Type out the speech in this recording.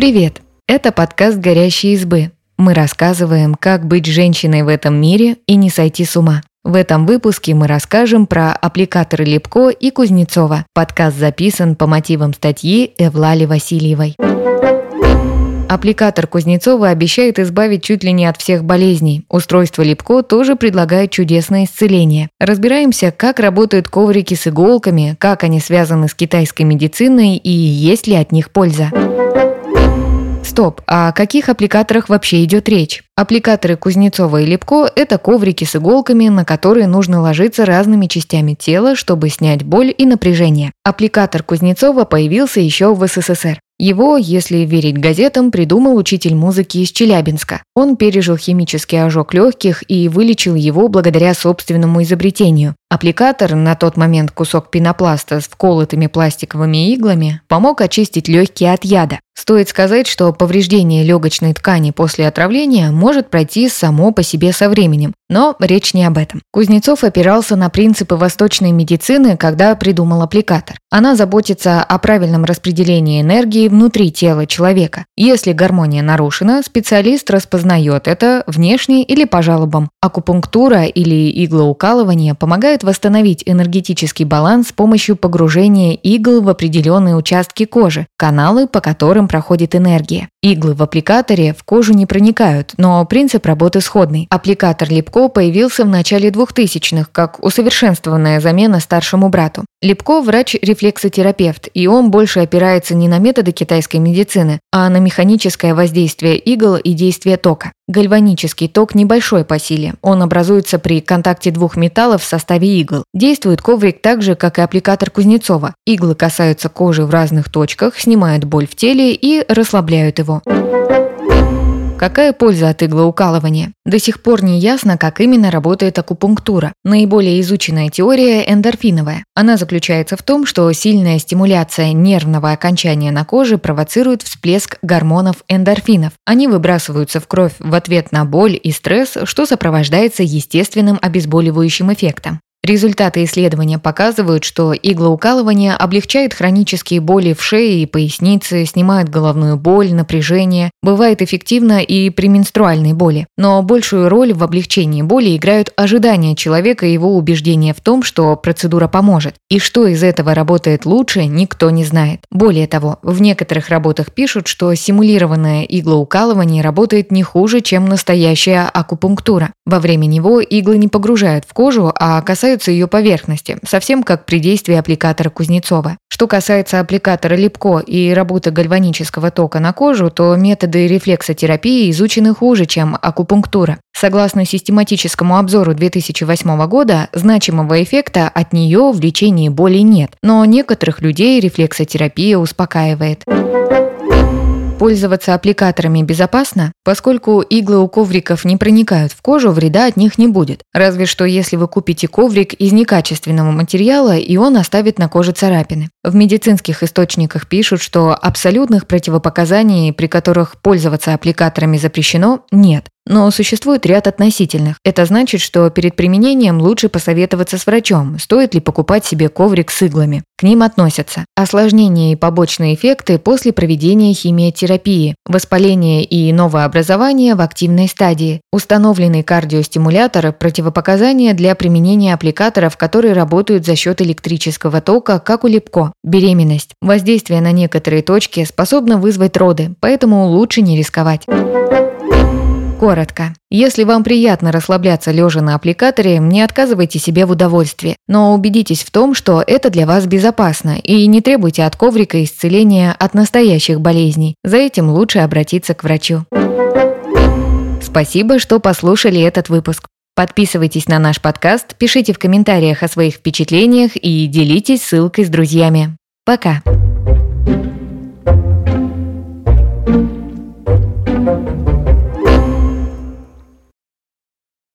Привет! Это подкаст «Горящие избы». Мы рассказываем, как быть женщиной в этом мире и не сойти с ума. В этом выпуске мы расскажем про аппликаторы Лепко и Кузнецова. Подкаст записан по мотивам статьи Эвлали Васильевой. Аппликатор Кузнецова обещает избавить чуть ли не от всех болезней. Устройство Липко тоже предлагает чудесное исцеление. Разбираемся, как работают коврики с иголками, как они связаны с китайской медициной и есть ли от них польза. Стоп, а о каких аппликаторах вообще идет речь? Аппликаторы Кузнецова и Лепко – это коврики с иголками, на которые нужно ложиться разными частями тела, чтобы снять боль и напряжение. Аппликатор Кузнецова появился еще в СССР. Его, если верить газетам, придумал учитель музыки из Челябинска. Он пережил химический ожог легких и вылечил его благодаря собственному изобретению. Аппликатор, на тот момент кусок пенопласта с вколотыми пластиковыми иглами, помог очистить легкие от яда. Стоит сказать, что повреждение легочной ткани после отравления может пройти само по себе со временем, но речь не об этом. Кузнецов опирался на принципы восточной медицины, когда придумал аппликатор. Она заботится о правильном распределении энергии внутри тела человека. Если гармония нарушена, специалист распознает это внешне или по жалобам. Акупунктура или иглоукалывание помогают восстановить энергетический баланс с помощью погружения игл в определенные участки кожи, каналы, по которым проходит энергия. Иглы в аппликаторе в кожу не проникают, но принцип работы сходный. Аппликатор Липко появился в начале 2000-х как усовершенствованная замена старшему брату. Липко – врач-рефлексотерапевт, и он больше опирается не на методы китайской медицины, а на механическое воздействие игл и действие тока. Гальванический ток небольшой по силе. Он образуется при контакте двух металлов в составе игл. Действует коврик так же, как и аппликатор Кузнецова. Иглы касаются кожи в разных точках, снимают боль в теле и расслабляют его. Какая польза от иглоукалывания? До сих пор не ясно, как именно работает акупунктура. Наиболее изученная теория эндорфиновая. Она заключается в том, что сильная стимуляция нервного окончания на коже провоцирует всплеск гормонов эндорфинов. Они выбрасываются в кровь в ответ на боль и стресс, что сопровождается естественным обезболивающим эффектом. Результаты исследования показывают, что иглоукалывание облегчает хронические боли в шее и пояснице, снимает головную боль, напряжение, бывает эффективно и при менструальной боли. Но большую роль в облегчении боли играют ожидания человека и его убеждения в том, что процедура поможет. И что из этого работает лучше, никто не знает. Более того, в некоторых работах пишут, что симулированное иглоукалывание работает не хуже, чем настоящая акупунктура. Во время него иглы не погружают в кожу, а касаются касаются ее поверхности, совсем как при действии аппликатора Кузнецова. Что касается аппликатора Липко и работы гальванического тока на кожу, то методы рефлексотерапии изучены хуже, чем акупунктура. Согласно систематическому обзору 2008 года, значимого эффекта от нее в лечении боли нет, но некоторых людей рефлексотерапия успокаивает. Пользоваться аппликаторами безопасно, поскольку иглы у ковриков не проникают в кожу, вреда от них не будет. Разве что если вы купите коврик из некачественного материала, и он оставит на коже царапины. В медицинских источниках пишут, что абсолютных противопоказаний, при которых пользоваться аппликаторами запрещено, нет. Но существует ряд относительных. Это значит, что перед применением лучше посоветоваться с врачом, стоит ли покупать себе коврик с иглами. К ним относятся осложнения и побочные эффекты после проведения химиотерапии, воспаление и новообразование в активной стадии, установленный кардиостимулятор, противопоказания для применения аппликаторов, которые работают за счет электрического тока, как у Липко, беременность. Воздействие на некоторые точки способно вызвать роды, поэтому лучше не рисковать. Коротко. Если вам приятно расслабляться лежа на аппликаторе, не отказывайте себе в удовольствии, но убедитесь в том, что это для вас безопасно и не требуйте от коврика исцеления от настоящих болезней. За этим лучше обратиться к врачу. Спасибо, что послушали этот выпуск. Подписывайтесь на наш подкаст, пишите в комментариях о своих впечатлениях и делитесь ссылкой с друзьями. Пока!